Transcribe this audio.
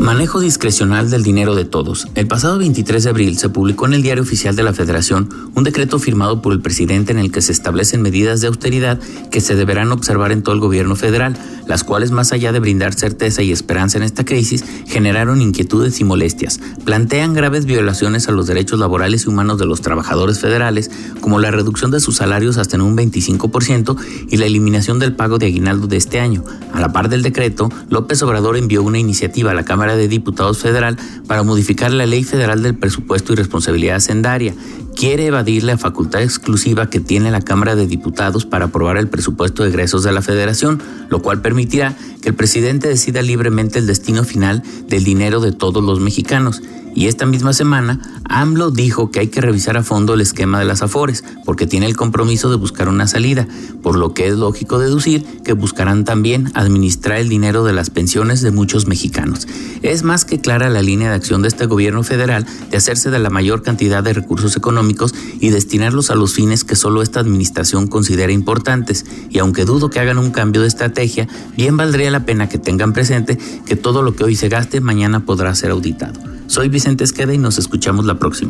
Manejo discrecional del dinero de todos. El pasado 23 de abril se publicó en el Diario Oficial de la Federación un decreto firmado por el presidente en el que se establecen medidas de austeridad que se deberán observar en todo el gobierno federal, las cuales más allá de brindar certeza y esperanza en esta crisis, generaron inquietudes y molestias. Plantean graves violaciones a los derechos laborales y humanos de los trabajadores federales, como la reducción de sus salarios hasta en un 25% y la eliminación del pago de aguinaldo de este año. A la par del decreto, López Obrador envió una iniciativa a la Cámara de Diputados Federal para modificar la Ley Federal del Presupuesto y Responsabilidad Hacendaria. Quiere evadir la facultad exclusiva que tiene la Cámara de Diputados para aprobar el presupuesto de egresos de la Federación, lo cual permitirá que el presidente decida libremente el destino final del dinero de todos los mexicanos. Y esta misma semana, AMLO dijo que hay que revisar a fondo el esquema de las AFORES, porque tiene el compromiso de buscar una salida, por lo que es lógico deducir que buscarán también administrar el dinero de las pensiones de muchos mexicanos. Es más que clara la línea de acción de este gobierno federal de hacerse de la mayor cantidad de recursos y destinarlos a los fines que solo esta administración considera importantes, y aunque dudo que hagan un cambio de estrategia, bien valdría la pena que tengan presente que todo lo que hoy se gaste mañana podrá ser auditado. Soy Vicente Esqueda y nos escuchamos la próxima.